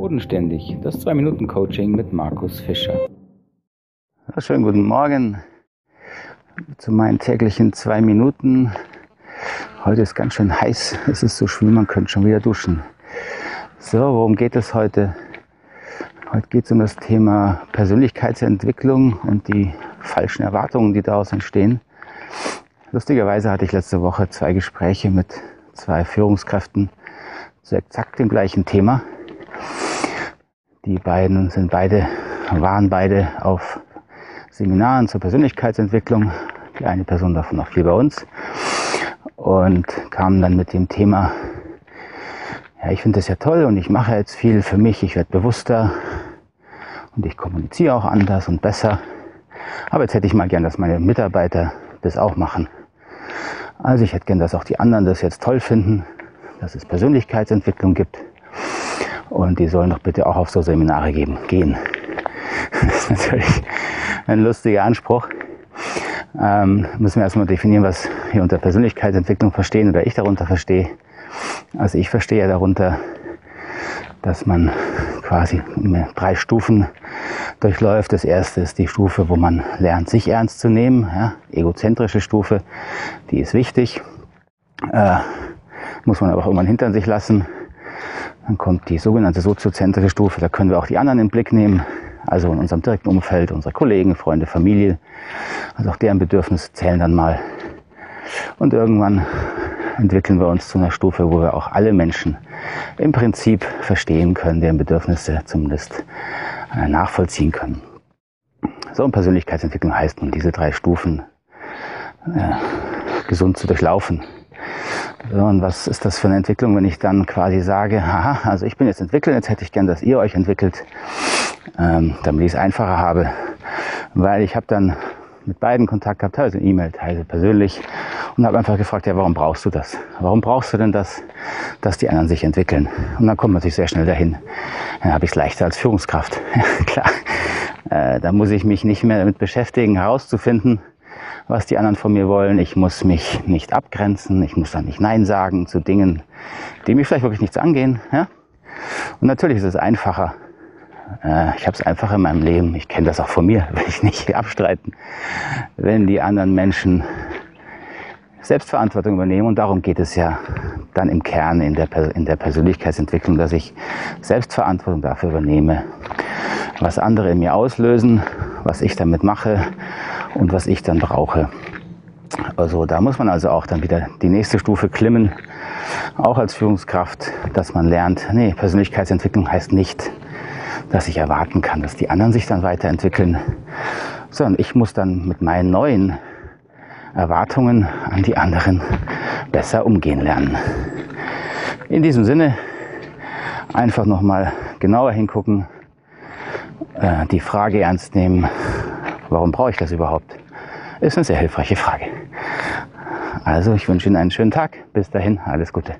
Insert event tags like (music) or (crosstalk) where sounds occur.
Bodenständig, das 2-Minuten-Coaching mit Markus Fischer. Schönen guten Morgen zu meinen täglichen zwei Minuten. Heute ist ganz schön heiß, es ist so schwül, man könnte schon wieder duschen. So, worum geht es heute? Heute geht es um das Thema Persönlichkeitsentwicklung und die falschen Erwartungen, die daraus entstehen. Lustigerweise hatte ich letzte Woche zwei Gespräche mit zwei Führungskräften zu exakt dem gleichen Thema. Die beiden sind beide, waren beide auf Seminaren zur Persönlichkeitsentwicklung. Die eine Person davon noch viel bei uns. Und kamen dann mit dem Thema, ja, ich finde das ja toll und ich mache jetzt viel für mich, ich werde bewusster und ich kommuniziere auch anders und besser. Aber jetzt hätte ich mal gern, dass meine Mitarbeiter das auch machen. Also ich hätte gern, dass auch die anderen das jetzt toll finden, dass es Persönlichkeitsentwicklung gibt. Und die sollen doch bitte auch auf so Seminare geben, gehen. (laughs) Das ist natürlich ein lustiger Anspruch. Ähm, müssen wir erstmal definieren, was wir unter Persönlichkeitsentwicklung verstehen oder ich darunter verstehe. Also ich verstehe ja darunter, dass man quasi drei Stufen durchläuft. Das erste ist die Stufe, wo man lernt, sich ernst zu nehmen. Ja, egozentrische Stufe, die ist wichtig. Äh, muss man aber auch irgendwann hinter sich lassen. Dann kommt die sogenannte soziozentrische Stufe, da können wir auch die anderen im Blick nehmen, also in unserem direkten Umfeld, unsere Kollegen, Freunde, Familie. Also auch deren Bedürfnisse zählen dann mal. Und irgendwann entwickeln wir uns zu einer Stufe, wo wir auch alle Menschen im Prinzip verstehen können, deren Bedürfnisse zumindest äh, nachvollziehen können. So, und Persönlichkeitsentwicklung heißt nun, diese drei Stufen äh, gesund zu durchlaufen. So, und was ist das für eine Entwicklung, wenn ich dann quasi sage, haha, also ich bin jetzt entwickelt, jetzt hätte ich gern, dass ihr euch entwickelt, ähm, damit ich es einfacher habe. Weil ich habe dann mit beiden Kontakt gehabt, teilweise E-Mail, teilweise persönlich und habe einfach gefragt, ja, warum brauchst du das? Warum brauchst du denn das, dass die anderen sich entwickeln? Und dann kommt man sich sehr schnell dahin. Dann habe ich es leichter als Führungskraft. (laughs) Klar, äh, da muss ich mich nicht mehr damit beschäftigen, herauszufinden, was die anderen von mir wollen. Ich muss mich nicht abgrenzen. Ich muss dann nicht Nein sagen zu Dingen, die mich vielleicht wirklich nichts angehen. Ja? Und natürlich ist es einfacher. Äh, ich habe es einfacher in meinem Leben. Ich kenne das auch von mir, (laughs) will ich nicht abstreiten. Wenn die anderen Menschen Selbstverantwortung übernehmen. Und darum geht es ja dann im Kern in der, in der Persönlichkeitsentwicklung, dass ich Selbstverantwortung dafür übernehme, was andere in mir auslösen, was ich damit mache und was ich dann brauche. Also da muss man also auch dann wieder die nächste Stufe klimmen, auch als Führungskraft, dass man lernt, nee, Persönlichkeitsentwicklung heißt nicht, dass ich erwarten kann, dass die anderen sich dann weiterentwickeln, sondern ich muss dann mit meinen neuen Erwartungen an die anderen besser umgehen lernen. In diesem Sinne einfach nochmal genauer hingucken, äh, die Frage ernst nehmen, warum brauche ich das überhaupt? Ist eine sehr hilfreiche Frage. Also ich wünsche Ihnen einen schönen Tag. Bis dahin, alles Gute.